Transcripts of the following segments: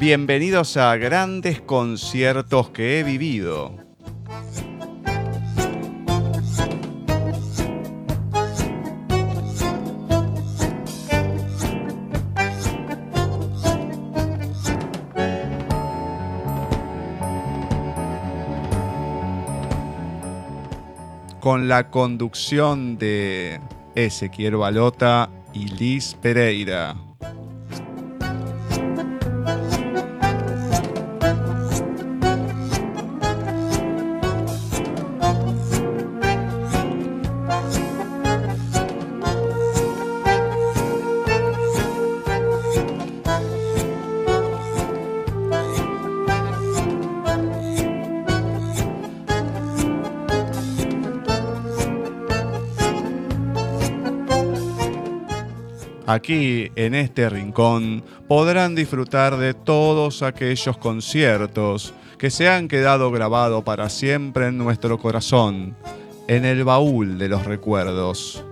Bienvenidos a grandes conciertos que he vivido. Con la conducción de Ezequiel Balota y Liz Pereira. Aquí, en este rincón, podrán disfrutar de todos aquellos conciertos que se han quedado grabados para siempre en nuestro corazón, en el baúl de los recuerdos.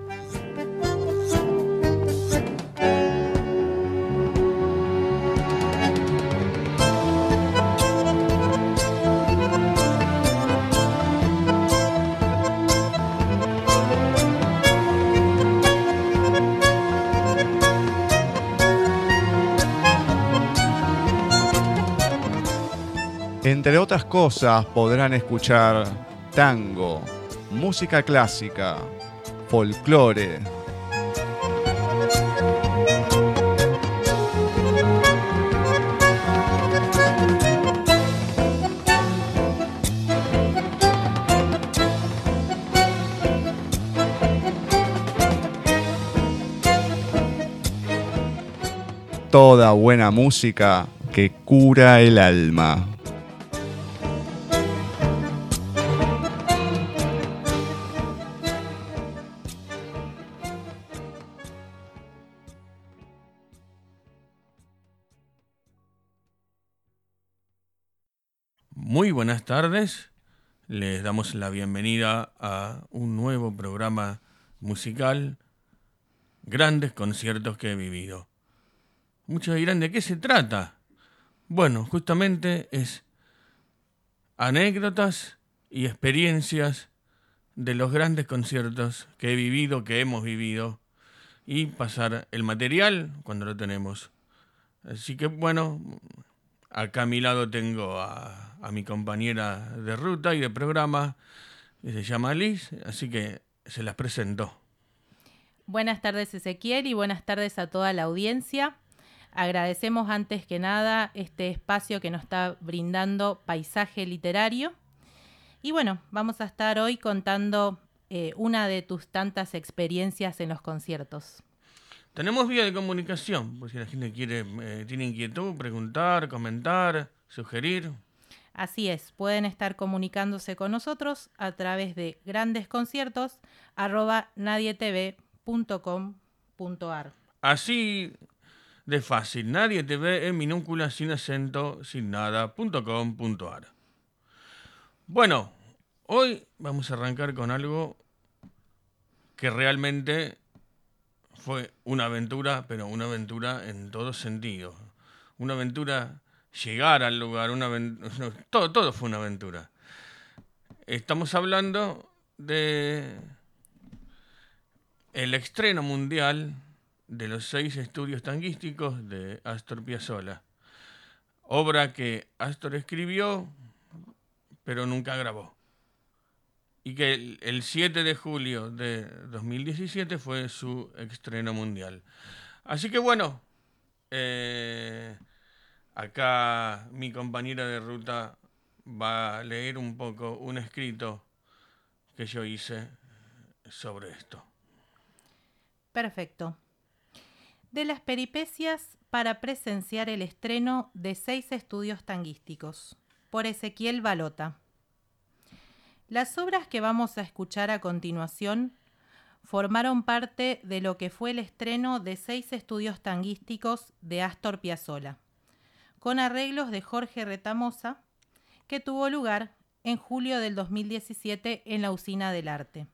Cosas podrán escuchar tango, música clásica, folclore. Toda buena música que cura el alma. Buenas tardes, les damos la bienvenida a un nuevo programa musical, Grandes conciertos que he vivido. Muchos dirán, ¿de qué se trata? Bueno, justamente es anécdotas y experiencias de los grandes conciertos que he vivido, que hemos vivido, y pasar el material cuando lo tenemos. Así que bueno, acá a mi lado tengo a mi compañera de ruta y de programa, que se llama Liz, así que se las presento. Buenas tardes Ezequiel y buenas tardes a toda la audiencia. Agradecemos antes que nada este espacio que nos está brindando Paisaje Literario. Y bueno, vamos a estar hoy contando eh, una de tus tantas experiencias en los conciertos. Tenemos vía de comunicación, por si la gente quiere, eh, tiene inquietud, preguntar, comentar, sugerir. Así es, pueden estar comunicándose con nosotros a través de grandesconciertos@nadietv.com.ar. Así de fácil, nadie te ve en minúscula, sin acento, sin nada.com.ar. Bueno, hoy vamos a arrancar con algo que realmente fue una aventura, pero una aventura en todos sentidos. Una aventura llegar al lugar, una todo, todo fue una aventura. Estamos hablando de el estreno mundial de los seis estudios tanguísticos de Astor Piazzolla. Obra que Astor escribió, pero nunca grabó. Y que el, 7 de julio de 2017 fue su estreno mundial. Así que bueno, eh, Acá mi compañera de ruta va a leer un poco un escrito que yo hice sobre esto. Perfecto. De las peripecias para presenciar el estreno de seis estudios tanguísticos, por Ezequiel Balota. Las obras que vamos a escuchar a continuación formaron parte de lo que fue el estreno de seis estudios tanguísticos de Astor Piazzolla con arreglos de Jorge Retamosa, que tuvo lugar en julio del 2017 en la Usina del Arte.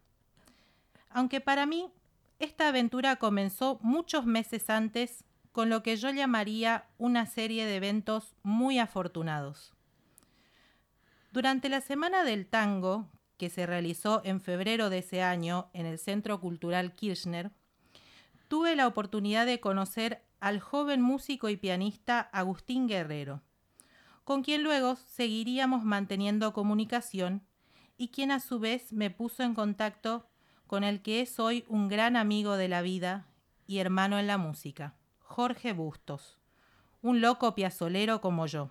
Aunque para mí esta aventura comenzó muchos meses antes con lo que yo llamaría una serie de eventos muy afortunados. Durante la Semana del Tango, que se realizó en febrero de ese año en el Centro Cultural Kirchner, tuve la oportunidad de conocer al joven músico y pianista Agustín Guerrero, con quien luego seguiríamos manteniendo comunicación y quien a su vez me puso en contacto con el que es hoy un gran amigo de la vida y hermano en la música, Jorge Bustos, un loco piazolero como yo.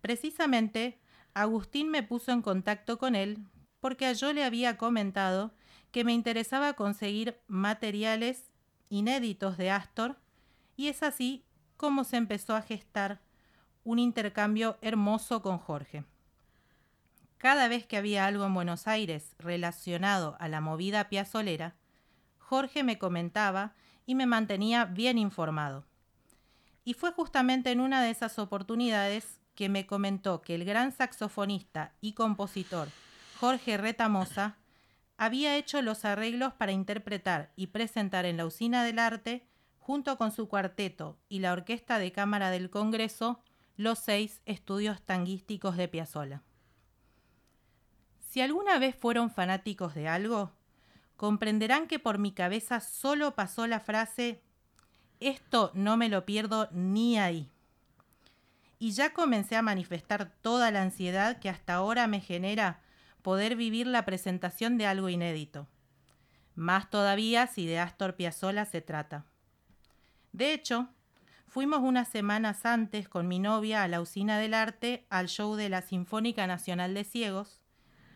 Precisamente, Agustín me puso en contacto con él porque yo le había comentado que me interesaba conseguir materiales inéditos de Astor y es así como se empezó a gestar un intercambio hermoso con Jorge. Cada vez que había algo en Buenos Aires relacionado a la movida piazolera, Jorge me comentaba y me mantenía bien informado. Y fue justamente en una de esas oportunidades que me comentó que el gran saxofonista y compositor Jorge Retamosa había hecho los arreglos para interpretar y presentar en la Usina del Arte, junto con su cuarteto y la Orquesta de Cámara del Congreso, los seis estudios tanguísticos de Piazzolla. Si alguna vez fueron fanáticos de algo, comprenderán que por mi cabeza solo pasó la frase esto no me lo pierdo ni ahí. Y ya comencé a manifestar toda la ansiedad que hasta ahora me genera poder vivir la presentación de algo inédito. Más todavía si de Astor Piazzolla se trata. De hecho, fuimos unas semanas antes con mi novia a la usina del arte al show de la Sinfónica Nacional de Ciegos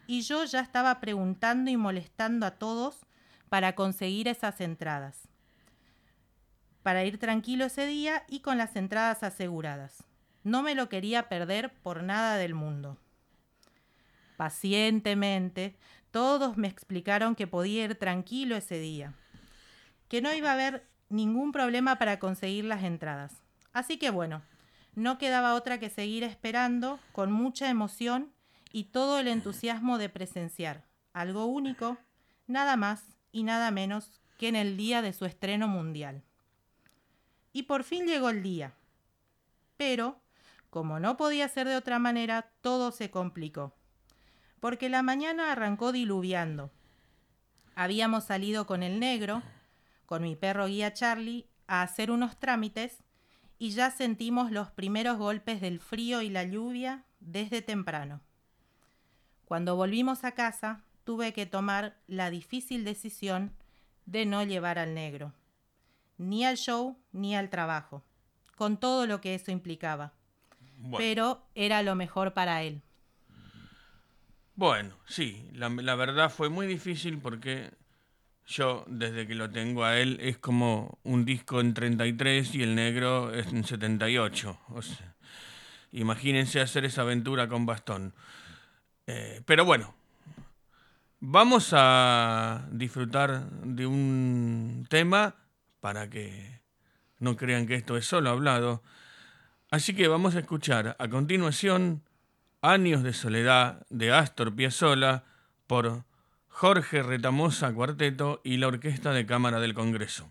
y yo ya estaba preguntando y molestando a todos para conseguir esas entradas. Para ir tranquilo ese día y con las entradas aseguradas. No me lo quería perder por nada del mundo pacientemente, todos me explicaron que podía ir tranquilo ese día, que no iba a haber ningún problema para conseguir las entradas. Así que bueno, no quedaba otra que seguir esperando con mucha emoción y todo el entusiasmo de presenciar algo único, nada más y nada menos que en el día de su estreno mundial. Y por fin llegó el día. Pero, como no podía ser de otra manera, todo se complicó porque la mañana arrancó diluviando. Habíamos salido con el negro, con mi perro guía Charlie, a hacer unos trámites y ya sentimos los primeros golpes del frío y la lluvia desde temprano. Cuando volvimos a casa, tuve que tomar la difícil decisión de no llevar al negro, ni al show ni al trabajo, con todo lo que eso implicaba. Pero era lo mejor para él. Bueno, sí, la, verdad fue muy difícil porque yo, desde que lo tengo a él, es como un disco en 33 y el negro es en 78. O sea, imagínense hacer esa aventura con bastón. Eh, pero bueno, vamos a disfrutar de un tema para que no crean que esto es solo hablado. Así que vamos a escuchar a continuación Años de soledad de Astor Piazzolla por Jorge Retamosa Cuarteto y la Orquesta de Cámara del Congreso.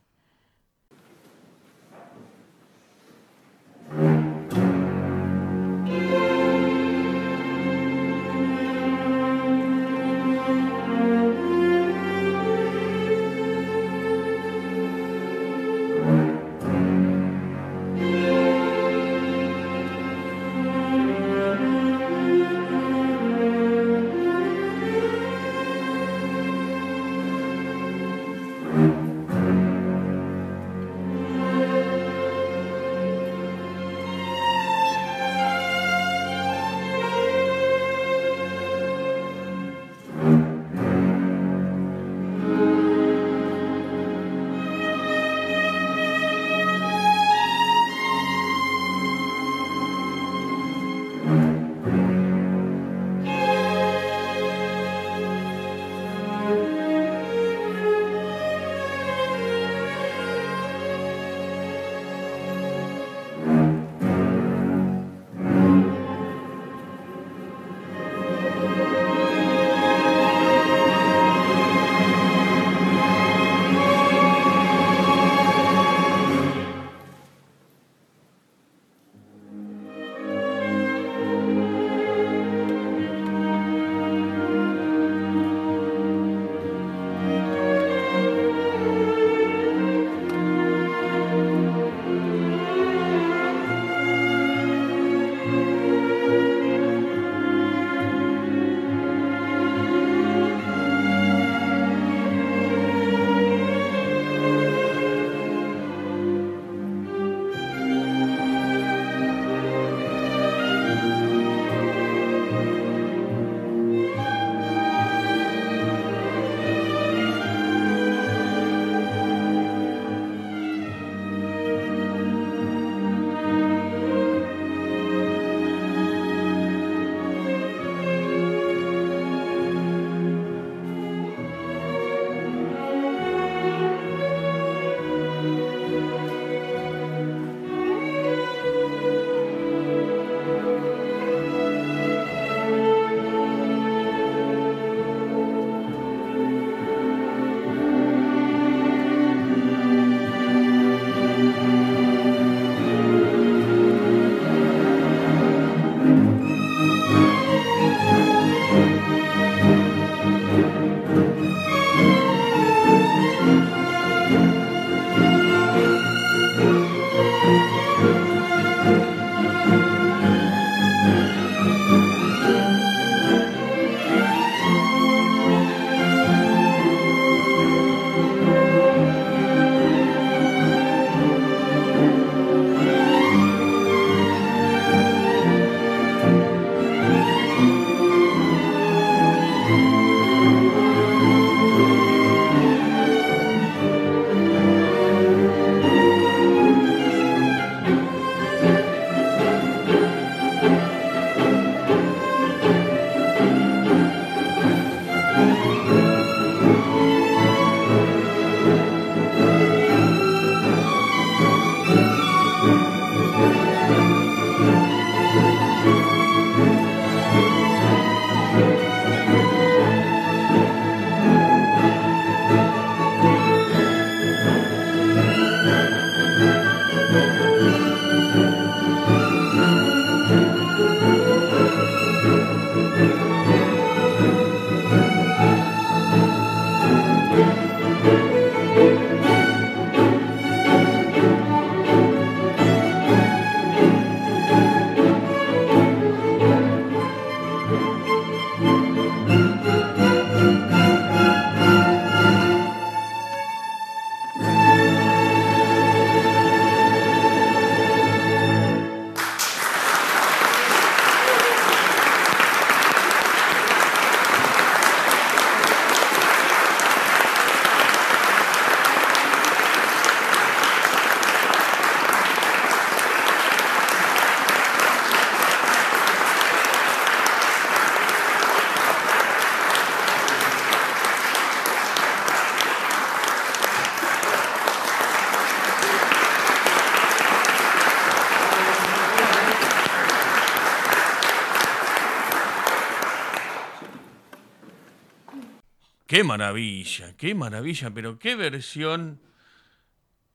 Qué maravilla, qué maravilla, pero qué versión,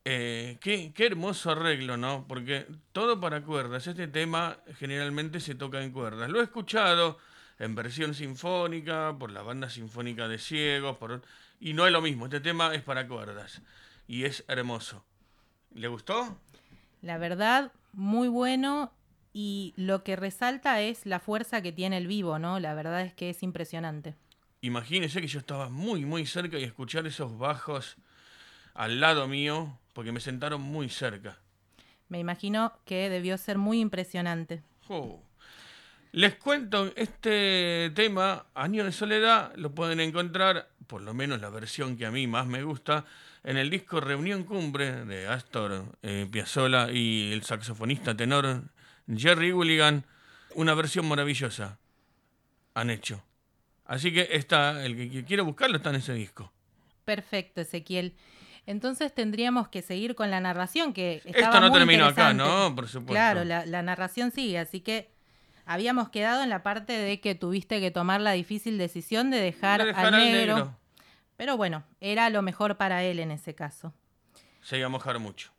eh, qué, qué hermoso arreglo, ¿no? Porque todo para cuerdas, este tema generalmente se toca en cuerdas. Lo he escuchado en versión sinfónica, por la banda sinfónica de ciegos, por... y no es lo mismo, este tema es para cuerdas y es hermoso. ¿Le gustó? La verdad, muy bueno y lo que resalta es la fuerza que tiene el vivo, ¿no? La verdad es que es impresionante. Imagínese que yo estaba muy, muy cerca y escuchar esos bajos al lado mío, porque me sentaron muy cerca. Me imagino que debió ser muy impresionante. Oh. Les cuento, este tema, Año de Soledad, lo pueden encontrar, por lo menos la versión que a mí más me gusta, en el disco Reunión Cumbre de Astor eh, Piazzolla y el saxofonista tenor Jerry Willigan, una versión maravillosa han hecho. Así que está, el que quiera buscarlo está en ese disco. Perfecto, Ezequiel. Entonces tendríamos que seguir con la narración que Esto no terminó acá, ¿no? Por supuesto. Claro, la, narración sigue, así que habíamos quedado en la parte de que tuviste que tomar la difícil decisión de dejar, al, negro, Pero bueno, era lo mejor para él en ese caso. Se iba a mojar mucho.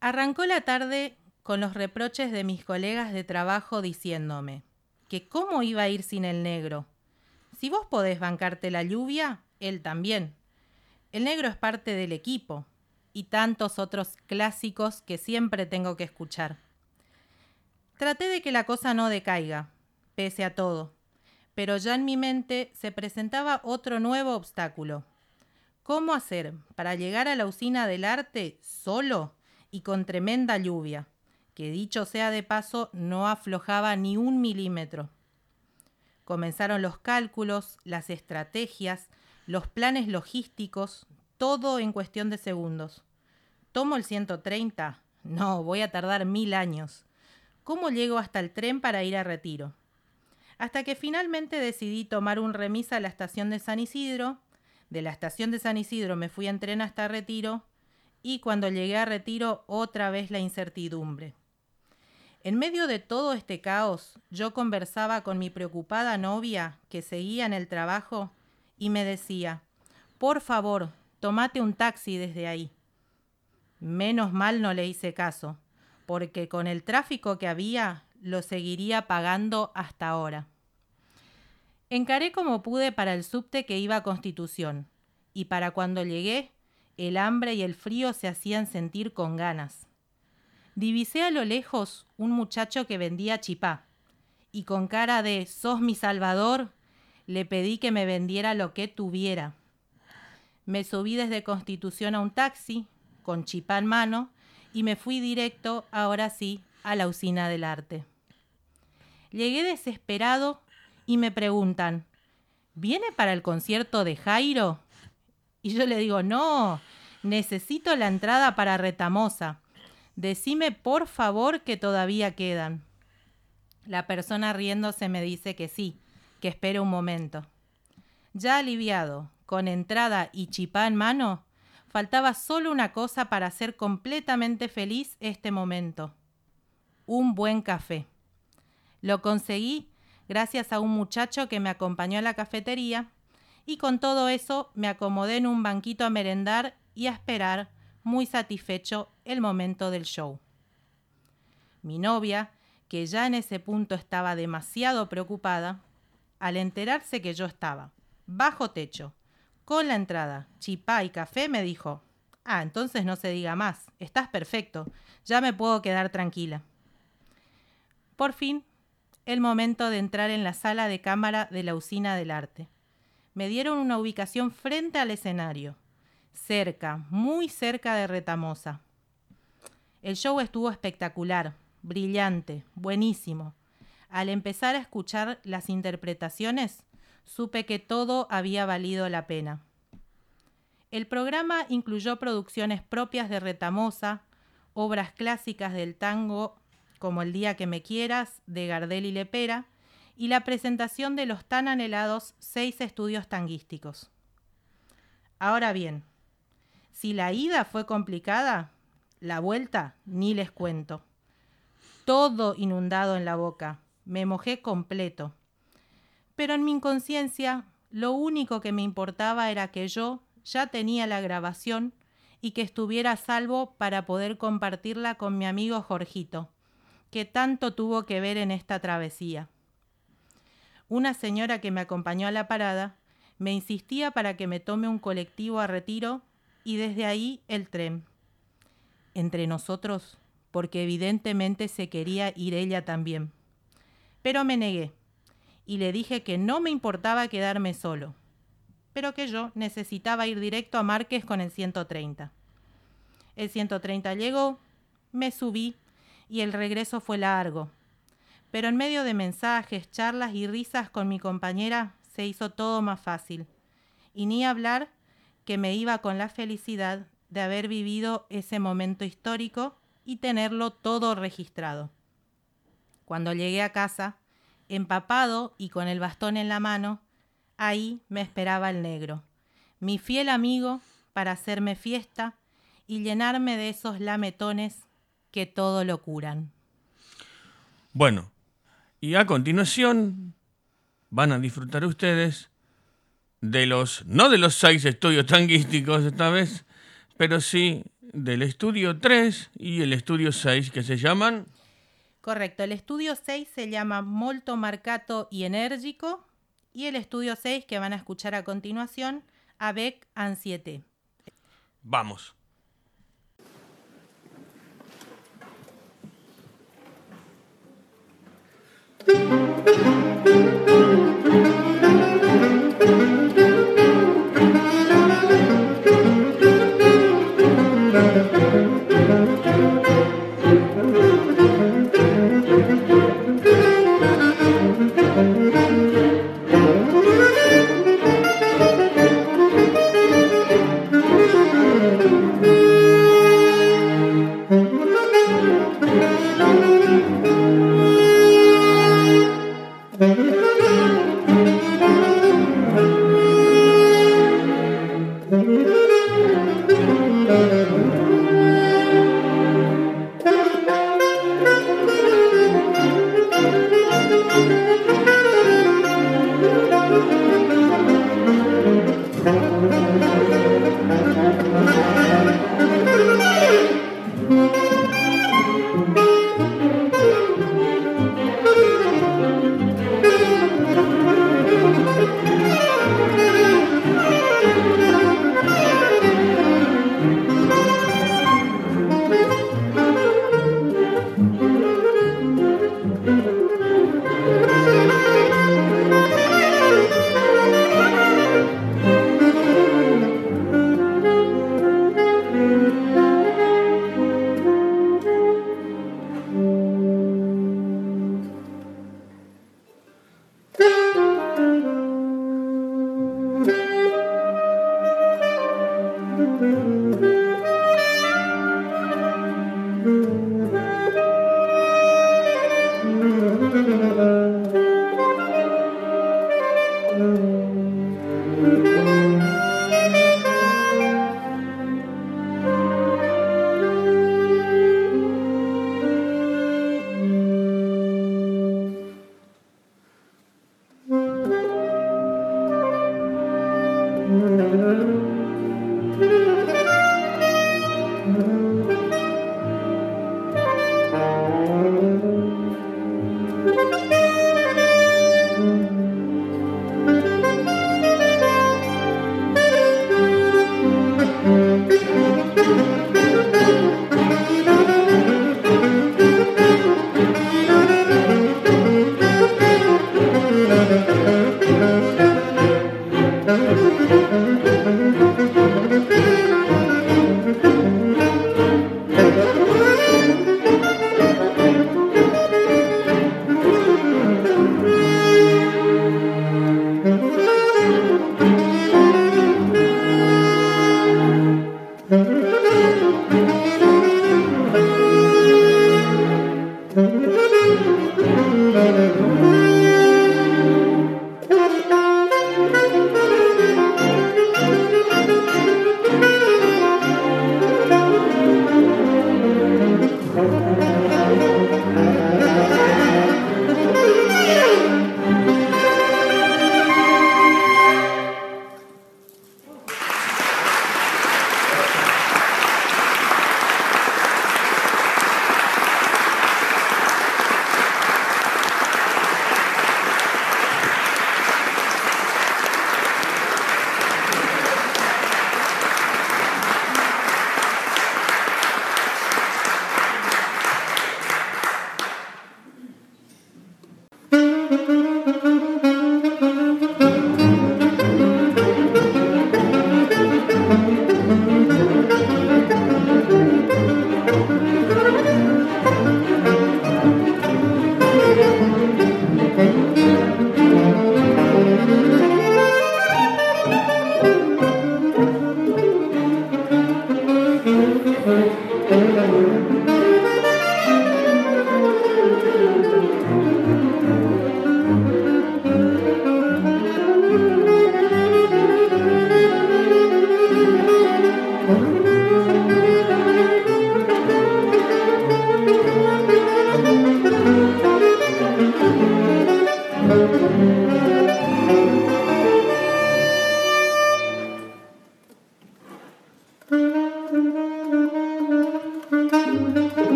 Arrancó la tarde con los reproches de mis colegas de trabajo diciéndome que cómo iba a ir sin el negro. Si vos podés bancarte la lluvia, él también. El negro es parte del equipo y tantos otros clásicos que siempre tengo que escuchar. Traté de que la cosa no decaiga, pese a todo, pero ya en mi mente se presentaba otro nuevo obstáculo. ¿Cómo hacer para llegar a la usina del arte solo y con tremenda lluvia? Que dicho sea de paso, no aflojaba ni un milímetro. Comenzaron los cálculos, las estrategias, los planes logísticos, todo en cuestión de segundos. ¿Tomo el 130? No, voy a tardar mil años. ¿Cómo llego hasta el tren para ir a retiro? Hasta que finalmente decidí tomar un remis a la estación de San Isidro. De la estación de San Isidro me fui en tren hasta Retiro y cuando llegué a Retiro otra vez la incertidumbre. En medio de todo este caos, yo conversaba con mi preocupada novia, que seguía en el trabajo, y me decía, por favor, tomate un taxi desde ahí. Menos mal no le hice caso, porque con el tráfico que había, lo seguiría pagando hasta ahora. Encaré como pude para el subte que iba a Constitución, y para cuando llegué, el hambre y el frío se hacían sentir con ganas divisé a lo lejos un muchacho que vendía chipá, y con cara de sos mi salvador, le pedí que me vendiera lo que tuviera. Me subí desde Constitución a un taxi, con chipá en mano, y me fui directo, ahora sí, a la usina del arte. Llegué desesperado y me preguntan, ¿viene para el concierto de Jairo? Y yo le digo, no, necesito la entrada para Retamosa. Decime por favor que todavía quedan. La persona riéndose me dice que sí, que espere un momento. Ya aliviado, con entrada y chipá en mano, faltaba solo una cosa para hacer completamente feliz este momento. Un buen café. Lo conseguí gracias a un muchacho que me acompañó a la cafetería y con todo eso me acomodé en un banquito a merendar y a esperar muy satisfecho el momento del show. Mi novia, que ya en ese punto estaba demasiado preocupada, al enterarse que yo estaba bajo techo, con la entrada, chipá y café, me dijo, ah, entonces no se diga más, estás perfecto, ya me puedo quedar tranquila. Por fin, el momento de entrar en la sala de cámara de la usina del arte. Me dieron una ubicación frente al escenario cerca, muy cerca de Retamosa. El show estuvo espectacular, brillante, buenísimo. Al empezar a escuchar las interpretaciones, supe que todo había valido la pena. El programa incluyó producciones propias de Retamosa, obras clásicas del tango como El día que me quieras de Gardel y Lepera, y la presentación de los tan anhelados seis estudios tanguísticos. Ahora bien, si la ida fue complicada, la vuelta ni les cuento. Todo inundado en la boca. Me mojé completo. Pero en mi inconsciencia lo único que me importaba era que yo ya tenía la grabación y que estuviera a salvo para poder compartirla con mi amigo Jorgito, que tanto tuvo que ver en esta travesía. Una señora que me acompañó a la parada me insistía para que me tome un colectivo a retiro y desde ahí el tren. Entre nosotros, porque evidentemente se quería ir ella también. Pero me negué y le dije que no me importaba quedarme solo, pero que yo necesitaba ir directo a Márquez con el 130. El 130 llegó, me subí y el regreso fue largo. Pero en medio de mensajes, charlas y risas con mi compañera se hizo todo más fácil. Y ni hablar que me iba con la felicidad de haber vivido ese momento histórico y tenerlo todo registrado. Cuando llegué a casa, empapado y con el bastón en la mano, ahí me esperaba el negro, mi fiel amigo para hacerme fiesta y llenarme de esos lametones que todo lo curan. Bueno, y a continuación van a disfrutar ustedes de los, no de los seis estudios tanguísticos esta vez, pero sí del estudio 3 y el estudio 6 que se llaman... Correcto, el estudio 6 se llama Molto Marcato y Enérgico y el estudio 6 que van a escuchar a continuación, Avec Ansiete. Vamos.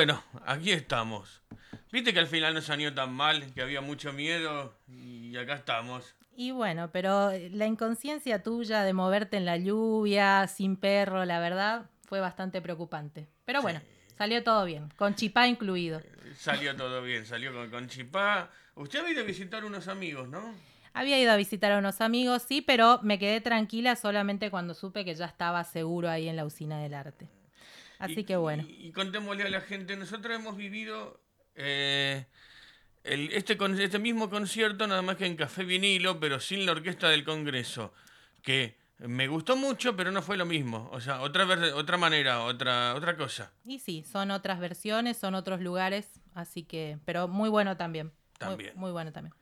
Bueno, aquí estamos. Viste que al final no salió tan mal, que había mucho miedo y acá estamos. Y bueno, pero la inconsciencia tuya de moverte en la lluvia, sin perro, la verdad, fue bastante preocupante. Pero bueno, salió todo bien, con chipá incluido. Salió todo bien, salió con, con chipá. Usted ha ido a visitar unos amigos, ¿no? Había ido a visitar a unos amigos, sí, pero me quedé tranquila solamente cuando supe que ya estaba seguro ahí en la usina del arte. Así Y- que bueno. Y, y contémosle a la gente, nosotros hemos vivido eh, el- este, este mismo concierto, nada más que en Café Vinilo, pero sin la orquesta del Congreso, que me gustó mucho, pero no fue lo mismo. O sea, otra, otra manera, otra, otra cosa. Y sí, son otras versiones, son otros lugares, así que, pero muy bueno también. Muy- También. Muy, bueno también.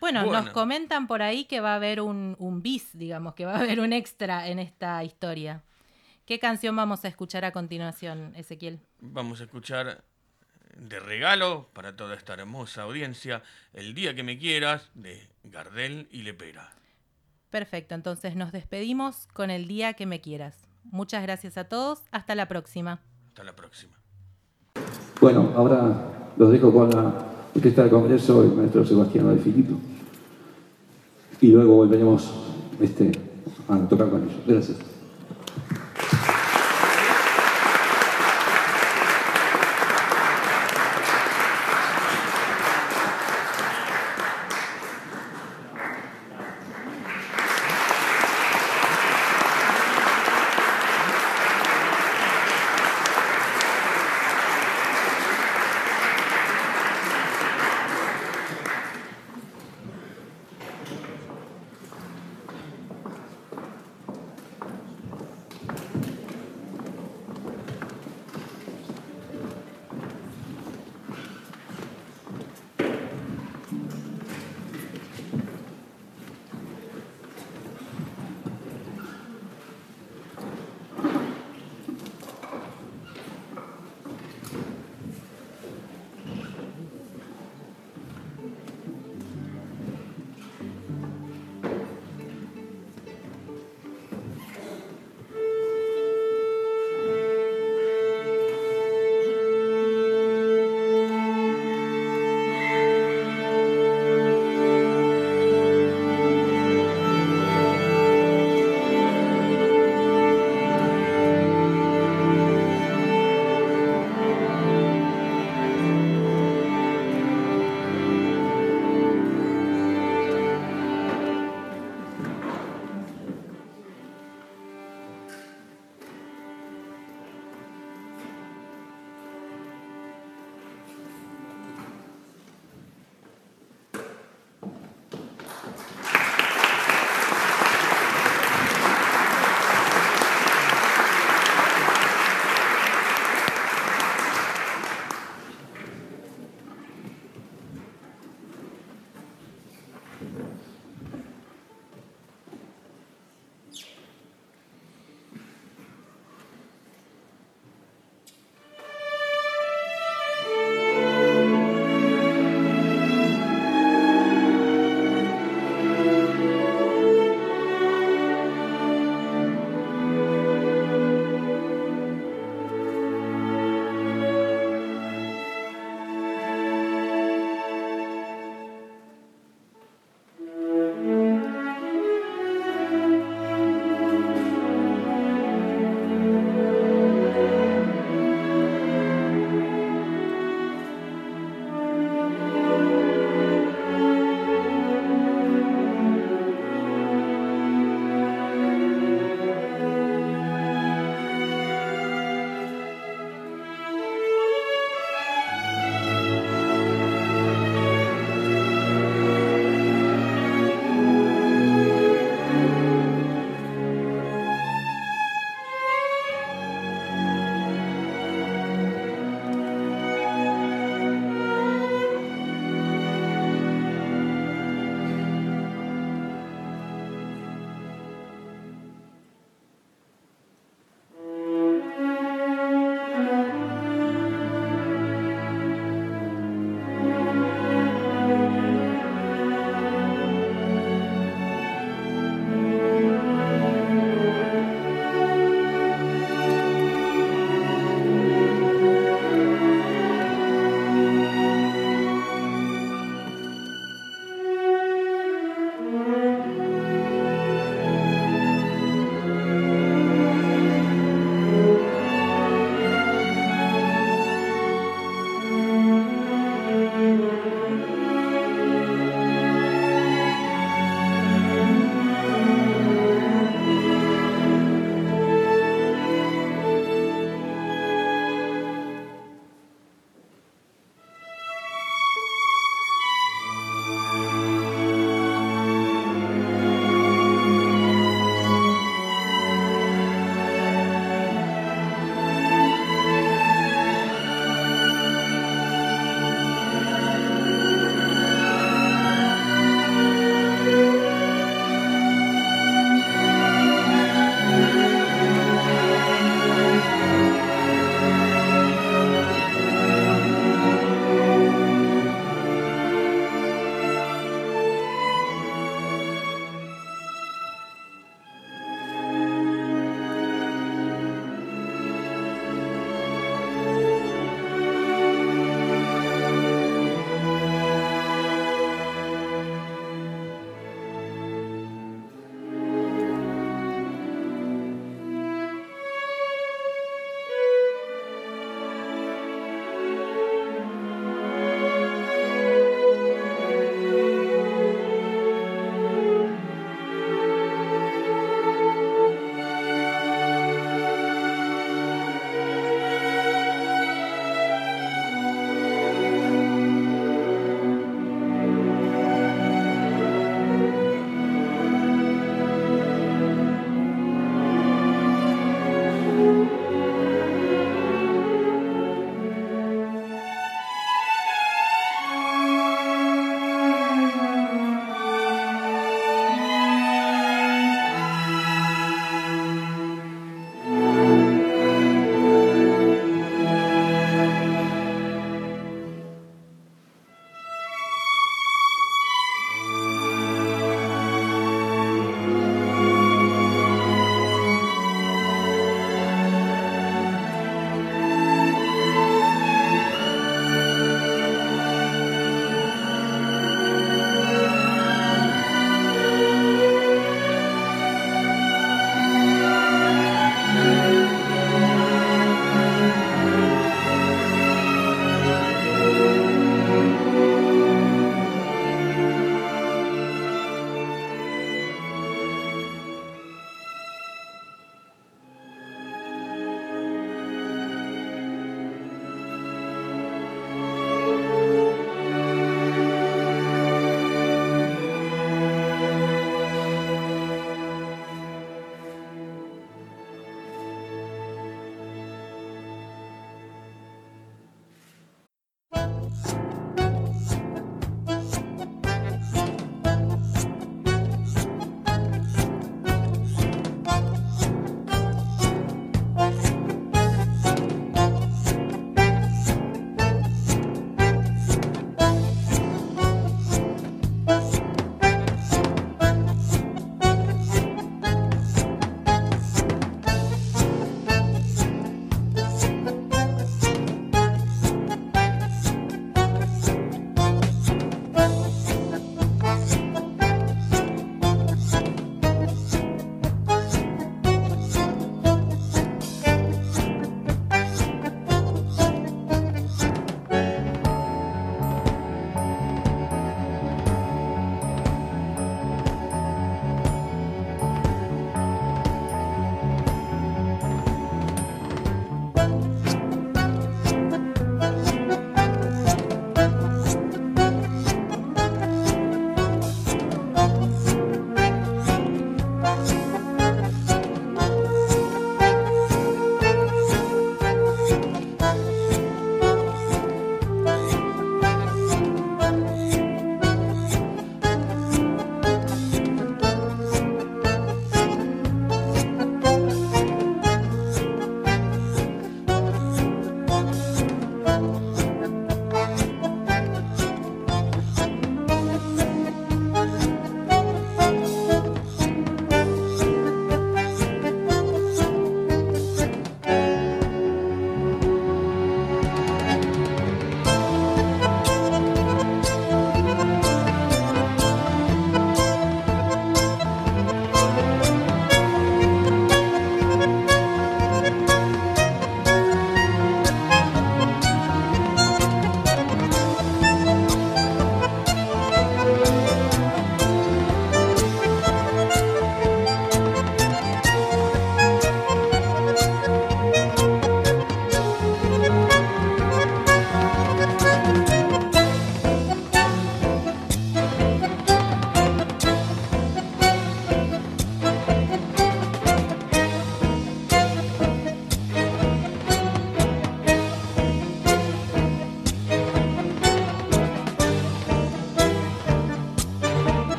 Bueno, Bueno. nos comentan por ahí que va a haber un, un bis, digamos, que va a haber un extra en esta historia. ¿Qué canción vamos a escuchar a continuación, Ezequiel? Vamos a escuchar de regalo para toda esta hermosa audiencia El día que me quieras de Gardel y Lepera. Perfecto, entonces nos despedimos con el día que me quieras. Muchas gracias a todos, hasta la próxima. Hasta la próxima. Bueno, ahora los dejo con la Orquesta del Congreso, el maestro Sebastián de Filippo. Y luego volveremos este, a tocar con ellos. Gracias.